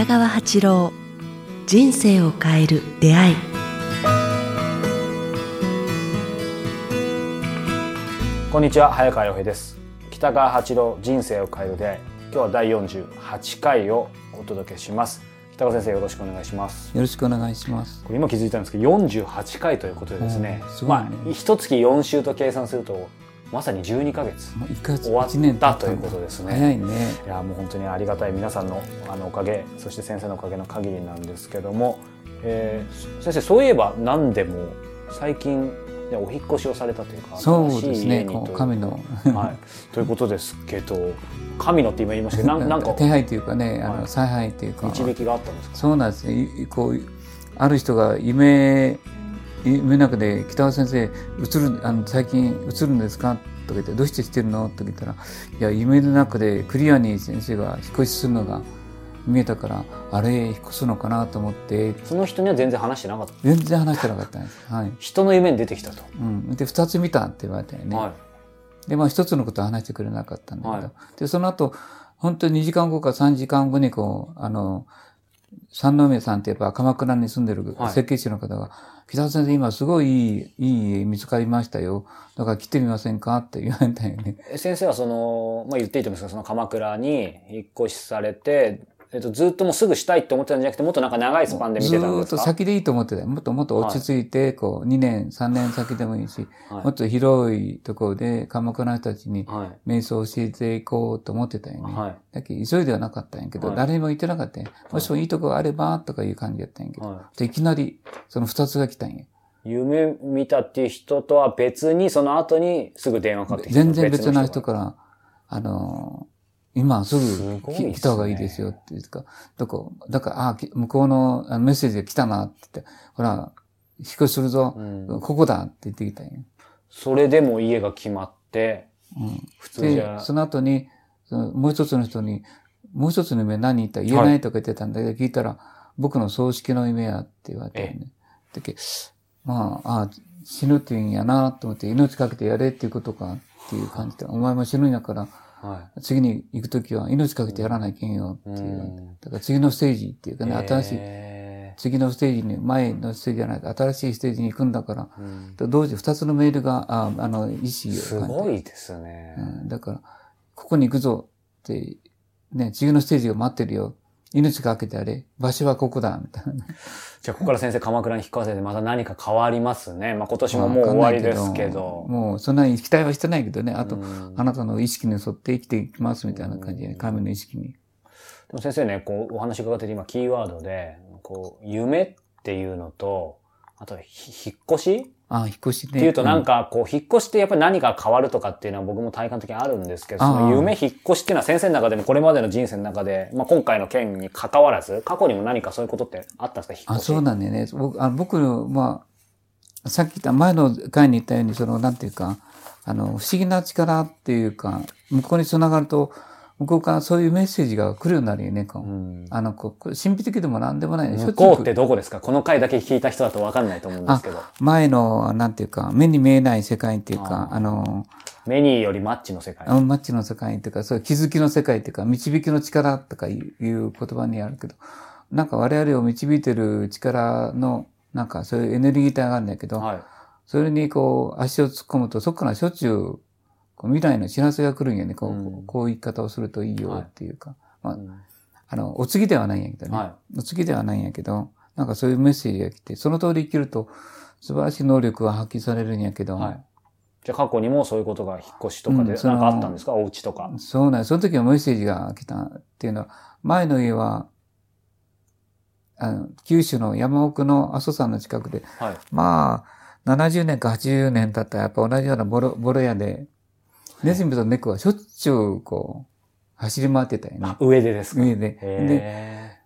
北川八郎人生を変える出会い。こんにちは早川洋平です。北川八郎人生を変える出会い。今日は第48回をお届けします。北川先生よろしくお願いします。よろしくお願いします。これ今気づいたんですけど48回ということでですね。うんすね。まあ一月4週と計算するとまさに12ヶ月。終わったということですね。早いね。いやもう本当にありがたい。皆さんのあのおかげそして先生のおかげの限りなんですけども、えー先生そういえば何でも最近、ね、お引っ越しをされたというかそう新ですね。しい家にという。こう神の。はい、ということですけど神のって今言いましたけどなんか手配というかね、あはい。の采配というか。導きがあったんですか？そうなんですね。いこうある人が夢夢の中で北川先生映るあの最近映るんですか？とか言ってどうして知ってるの？と聞いたらいや夢の中でクリアに先生が引っ越しするのが見えたからあれ引っ越すのかな？と思って。その人には全然話してなかった。全然話してなかったんです。はい。人の夢に出てきたと、うん。で二つ見たって言われたよね。はい。で、まあ一つのことは話してくれなかったんだけど、はい。で、その後、本当に2時間後か3時間後にこう、あの、三宮さんってやっぱ鎌倉に住んでるはい設計士の方が、北田先生今すごいいい、いい家見つかりましたよ。だから来てみませんか？って言われたよね。え先生はその、まあ、言っていいと思うんですけどその鎌倉に引っ越しされて、えっと、ずっともうすぐしたいって思ってたんじゃなくてもっとなんか長いスパンで見てたんですか？先でいいと思ってたよもっともっと落ち着いて、こう、2年、3年先でもいいし、はいもっと広いところで鎌倉の人たちには瞑想を教えていこうと思ってたよい。ね。はい。だけど急いではなかったんやけど、はい誰にも言ってなかったんや。もしもいいとこがあれば、とかいう感じやったんやけど、はでいきなり、その二つが来たんや。夢見たっていう人とは別に、その後にすぐ電話かかってきた。全然別な人かから、あのー今すすぐ来た方がいいですよって言うか、どこ、だから、あ、き向こうのメッセージが来たなって言って、ほら、引っ越しするぞ、うんここだって言ってきたんや。それでも家が決まって、うん。普通じで、ゃ、その後に、そのもう一つの人に、もう一つの夢何言った言えないとか言ってたんだけど、聞いたら、僕の葬式の夢やって言われたよね。だけまあ、あ死ぬって言うんやなと思って、命かけてやれっていうことかっていう感じで、お前も死ぬんやから、は次に行くときは命かけてやらないけんよってい。いうう。んだから次のステージっていうかね、新しい、え次のステージに、前のステージじゃない、新しいステージに行くんだから、ーうんと同時二つのメールが、ああの、意思をす感じてごいですね。うん、だから、ここに行くぞって、ね、次のステージが待ってるよ。命かけてあれ。場所はここだ、みたいなね。じゃあ、ここから先生、鎌倉に引っ越されて、また何か変わりますね。まあ、今年ももう終わりですけど。もう、そんなに期待はしてないけどね。あと、うんあなたの意識に沿って生きていきます、みたいな感じで、神の意識に。でも先生ね、こう、お話伺ってて今、キーワードで、こう、夢っていうのと、あと、ひ引っ越しあ引っ越しね。っていうとなんん、か、こう、引っ越しってやっぱり何か変わるとかっていうのは僕も体感的にあるんですけど、そのああ夢、引っ越しっていうのは先生の中でもこれまでの人生の中で、まあ今回の件に関わらず、過去にも何かそういうことってあったんですか？引っあ、越し。そうなんだよね。僕、あ僕の、まあ、さっき言った前の回に言ったように、その、なんていうか、あの、不思議な力っていうか、向こうに繋がると、向こうからそういうメッセージが来るようになるよね、こううんあの、こう神秘的でも何でもないね。向こうってどこですか？この回だけ聞いた人だと分かんないと思うんですけど。前の、なんていうか、目に見えない世界っていうか、ああの、メニーよりマッチの世界。アンマッチの世界っていうか、そういう気づきの世界っていうか、導きの力とかいういう言葉にあるけど、なんか我々を導いてる力の、なんかそういうエネルギー体があるんだけど、はい。それにこう、足を突っ込むと、そこからしょっちゅう、こう未来の知らせが来るんやね。こう、うんこういう言い方をするといいよっていうか。まあ、うんあの、お告げではないんやけどね。はお告げではないんやけど、なんかそういうメッセージが来て、その通り生きると、素晴らしい能力が発揮されるんやけど、はい。じゃあ過去にもそういうことが引っ越しとかでなんかあったんですか、お家とか。そうなんその時はメッセージが来たっていうのは、前の家は、あの、九州の山奥の阿蘇山の近くで、はい。まあ、70年か80年経ったらやっぱ同じようなボロ、ボロ屋で、ネズミと猫はしょっちゅうこう、走り回ってたよねあ。上でですか？上で。で、へ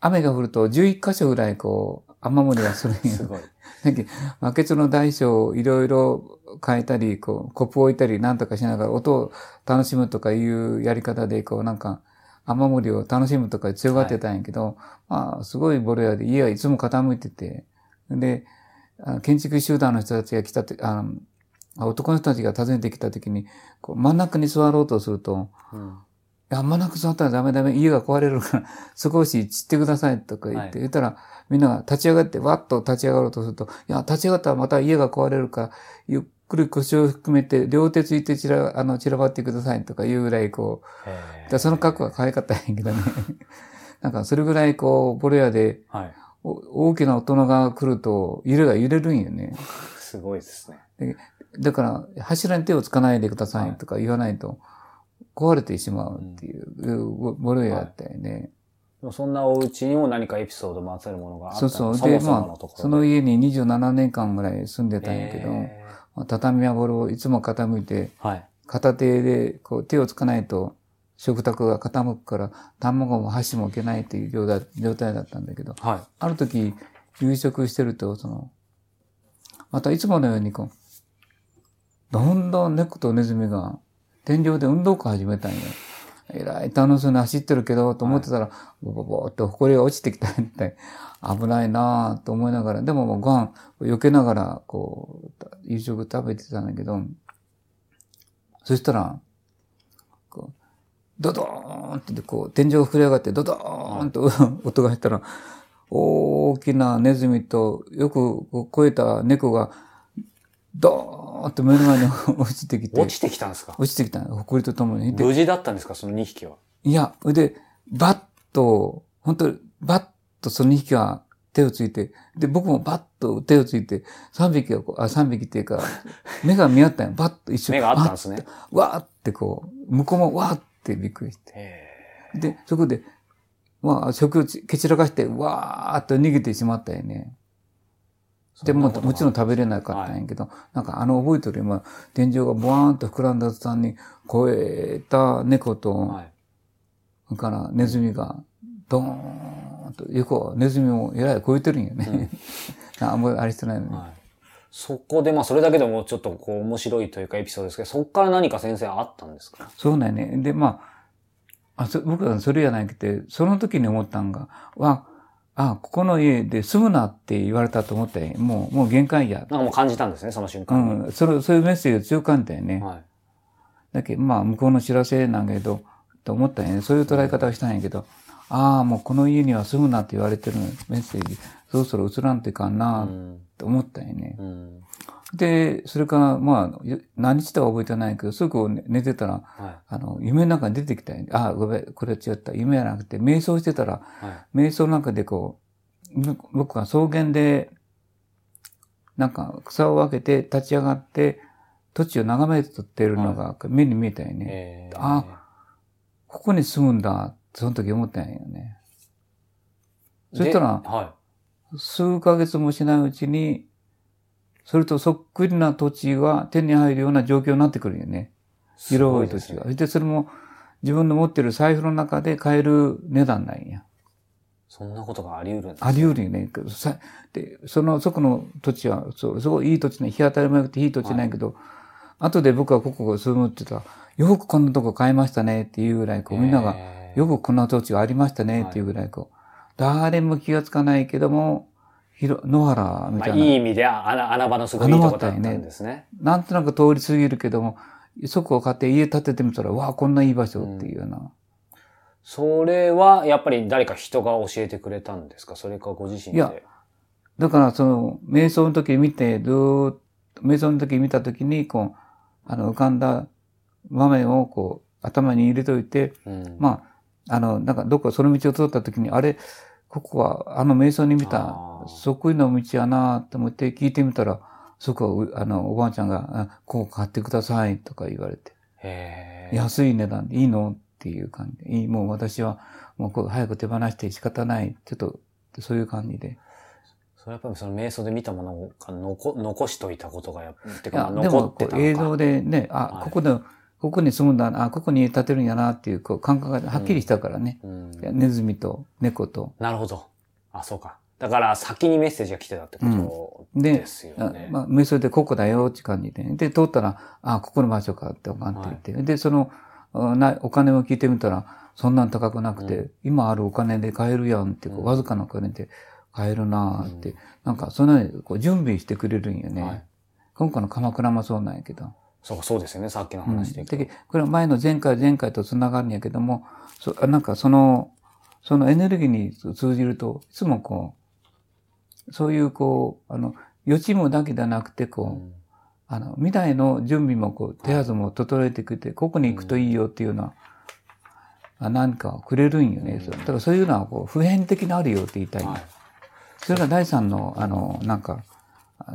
雨が降ると11箇所ぐらいこう、雨漏りがするんーすよ。ごい。だけどバケツの大小をいろいろ変えたり、こう、コップを置いたりなんとかしながら音を楽しむとかいうやり方で、こうなんか、雨漏りを楽しむとか強がってたんやけど、まあ、すごいボロ屋で家はいつも傾いてて、で、建築集団の人たちが来たって、あの男の人たちが訪ねてきた時に、こう真ん中に座ろうとすると、うんや、まなく触ったらダメダメ、家が壊れるから、少し散ってくださいとか言って、はい言ったら、みんなが立ち上がって、わっと立ち上がろうとすると、いや、立ち上がったらまた家が壊れるから、ゆっくり腰を含めて、両手ついて散ら、あの、散らばってくださいとかいうぐらい、こう、へだその格好が可愛かったんやけどね。なんか、それぐらい、こう、ボロ屋で、はい。お大きな大人が来ると、揺れが揺れるんよね。すごいですね。だから、柱に手をつかないでくださいとか言わないと、壊れてしまうっていう、ボボロ屋やったよね。そんなお家にも何かエピソードまつわるものがあったそうそう。そで、まあその家に27年間ぐらい住んでたんやけど、えまあ畳やボロをいつも傾いて、ーはい。片手でこう手をつかないと食卓が傾くから、卵も箸も置けないっていう状態状態だったんだけど、はい。ある時、夕食してると、その、またいつものようにこう、どんどん猫とネズミが天井で運動会始めたんよ。えらい楽しそうに走ってるけど、と思ってたら、ボボボって埃が落ちてきたみたい。危ないなぁと思いながら、でももうご飯避けながら、こう、夕食食べてたんだけど、そしたら、こう、ドドーンってこう、天井が膨れ上がって、ドドーンと音がしたら、大きなネズミとよくこう超えた猫が、ドーンと目の前に 落ちてきて、落ちてきたんですか？落ちてきたの、埃とともに。で無事だったんですか？その2匹は。いや、で、バッと、本当にバッとその2匹が手をついて、で、僕もバッと手をついて、3匹がこう、あ、3匹っていうか、目が見合ったんよ。バッと一緒目があったんですね。あわーってこう、向こうもわーってびっくりして。へで、そこで、まあ、食をち蹴散らかして、わーっと逃げてしまったよね。ーでも、もちろん食べれなかったんやけど、なんかあの覚えてる今、天井がボワーンと膨らんだ途端に、超えた猫と、はい。それからネズミが、ドーンと、横、ネズミもえらい超えてるんよね。あんまりあれしてないのに。はい。そこで、まあ、それだけでもちょっとこう、面白いというかエピソードですけど、そこから何か先生あったんですか？そうなんよね。で、まあ、あそ僕はそれやないけて、その時に思ったんが、わ、あ、ここの家で住むなって言われたと思ったよ。もう、もう限界や。なんかもう感じたんですね、その瞬う間に。ん。それ、そういうメッセージが強かったよね。はい。だけど、まあ、向こうの知らせなんだけど、と思ったんやね。そういう捉え方をしたんやけど、ああ、もうこの家には住むなって言われてるメッセージ、そろそろ移らんといかんうなっん。て思ったんやね。うん。で、それから、まあ、よ何日とは覚えてないけど、すぐ寝寝てたら、はい。あの、夢の中に出てきたあ、ごめん、これは違った。夢じゃなくて、瞑想してたら、はい。瞑想の中でこう、ぼ僕は草原で、なんか草を分けて立ち上がって、土地を眺めてるのが目に見えたよね。えーあここに住むんだ、その時思ったんやよね。そしたら数ヶ月もしないうちに、それとそっくりな土地が手に入るような状況になってくるよね。い。広い土地が。ですねそれも自分の持ってる財布の中で買える値段なんや。そんなことがあり得るんですあり得るよね。さで、その、そこの土地は、そう、すごいいい土地ね、日当たりも良くていい土地ないけど、後で僕はここが住むって言ったら、よくこんなとこ買いましたねっていうぐらい、こう、みんなが、えーよくこんな土地がありましたねっていうぐらい、こう、誰も気がつかないけども、ひろ野原みまあ、たいな、いい意味で穴穴場のすごいいいとこだったんですね。なんとなく通り過ぎるけども、そこを買って家建ててみたら、わあ、こんないい場所っていうような。それは、やっぱり誰か人が教えてくれたんですか？それかご自身で。いやだから、その、瞑想の時見て、ずーっと、瞑想の時見た時に、こう、あの、浮かんだ場面を、こう、頭に入れといて、うん、まあ、あの、なんか、どっかその道を通った時に、あれ、ここは、あの瞑想に見たそっくりの道やなと思って聞いてみたら、そこはう、あの、おばあちゃんが、あここ買ってくださいとか言われて、安い値段でいいのっていう感じで、いい、もう私は、もうこう早く手放して仕方ない。ちょっと、そういう感じで。それやっぱりその瞑想で見たものを残残しといたことがやっぱ、てか残ってたのか。こう映像でね、あ、はいここで、ここに住むんだな、あ、ここに建てるんやなっていう、こう、感覚がはっきりしたからね。うんいやネズミと猫と。なるほど。あ、そうか。だから先にメッセージが来てたってことでですよね。あまあ、瞑想でここだよって感じで。で、通ったら、あ、ここの場所かって分かっていて。で、その、あなお金を聞いてみたら、そんなん高くなくて、う今あるお金で買えるやんって、こううんわずかなお金で買えるなーって、なんか、そんなにこう準備してくれるんよね。はい今回の鎌倉もそうなんやけど。そうか、そうですよね。さっきの話でいくと。でこれは前の前回前回と繋がるんやけども、そなんかその、そのエネルギーに通じると、いつもこう、そういうこう、あの、予知夢だけではなくて、こう、うんあの、未来の準備もこう、手はずも整えてくれて、ここに行くといいよっていうのは、あ何かをくれるんよね。そうだからそういうのはこう、普遍的にあるよって言いたいはいそれが第三の、あの、なんか、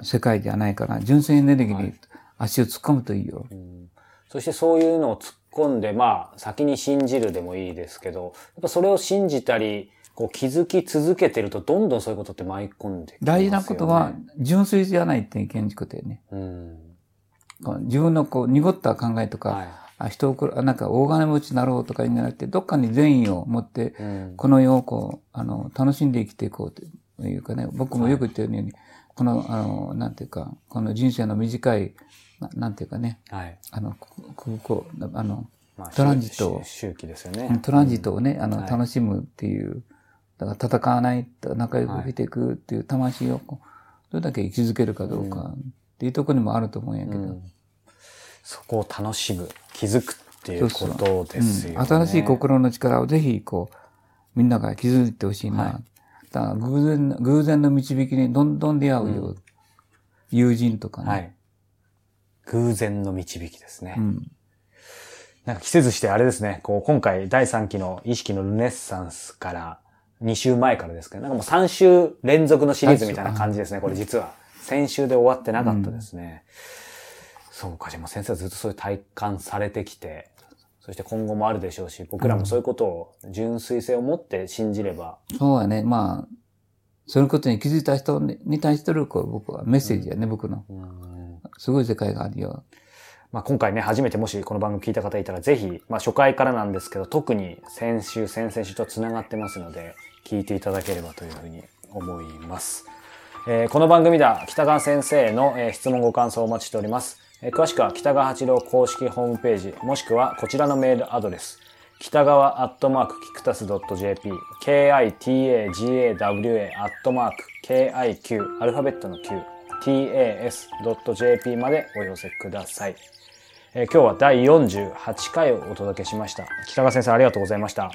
世界じゃないかな。純粋エネルギーに足を突っ込むといいよ。うんそしてそういうのを突っ込んで、まあ、先に信じるでもいいですけど、やっぱそれを信じたり、こう気づき続けてると、どんどんそういうことって舞い込んできますよね。大事なことは、純粋じゃないっていうことよね。うん。自分のこう、濁った考えとか、はい。あ人をなんか大金持ちになろうとかになって、どっかに善意を持って、うん。この世をこう、あの、楽しんで生きていこうというかね、僕もよく言ってるように、この、あの、なんていうか、この人生の短い、ななんていうかね、はい。あの、こここう、あの、まあトランジットを。周周期ですよね。トランジットをね、あの、はい。楽しむっていう、だから戦わない、仲良く生きていくっていう魂をどれだけ生き続けるかどうかっていうところにもあると思うんやけど、うん。そこを楽しむ、気づくっていうことですよね。うん。新しい心の力をぜひ、こう、みんなが気づいてほしいな。偶然、偶然の導きにどんどん出会うよ。うん友人とかね。はい。偶然の導きですね。うん。なんか季節してあれですね、こう今回第3期の意識のルネッサンスから2週前からですけど、なんかもう3週連続のシリーズみたいな感じですね、これ実は。先週で終わってなかったですね。そうか、じゃあもう先生はずっとそういう体感されてきて、そして今後もあるでしょうし、僕らもそういうことを純粋性を持って信じれば、そうやね。まあ、そういうことに気づいた人に対してる、こう、僕はメッセージやね、僕の。うんすごい世界があるよ。まあ、今回ね、初めてもしこの番組聞いた方いたら、ぜひ、まあ、初回からなんですけど、特に先週、先々週と繋がってますので、聞いていただければというふうに思います。えーこの番組では北川先生への、えー質問ご感想をお待ちしております。詳しくは北川八郎公式ホームページ、もしくはこちらのメールアドレス、北川アットマークキクタス .jp、kitagawa アットマーク kiq、アルファベットの q、tas.jp までお寄せください。えー今日は第48回をお届けしました。北川先生ありがとうございました。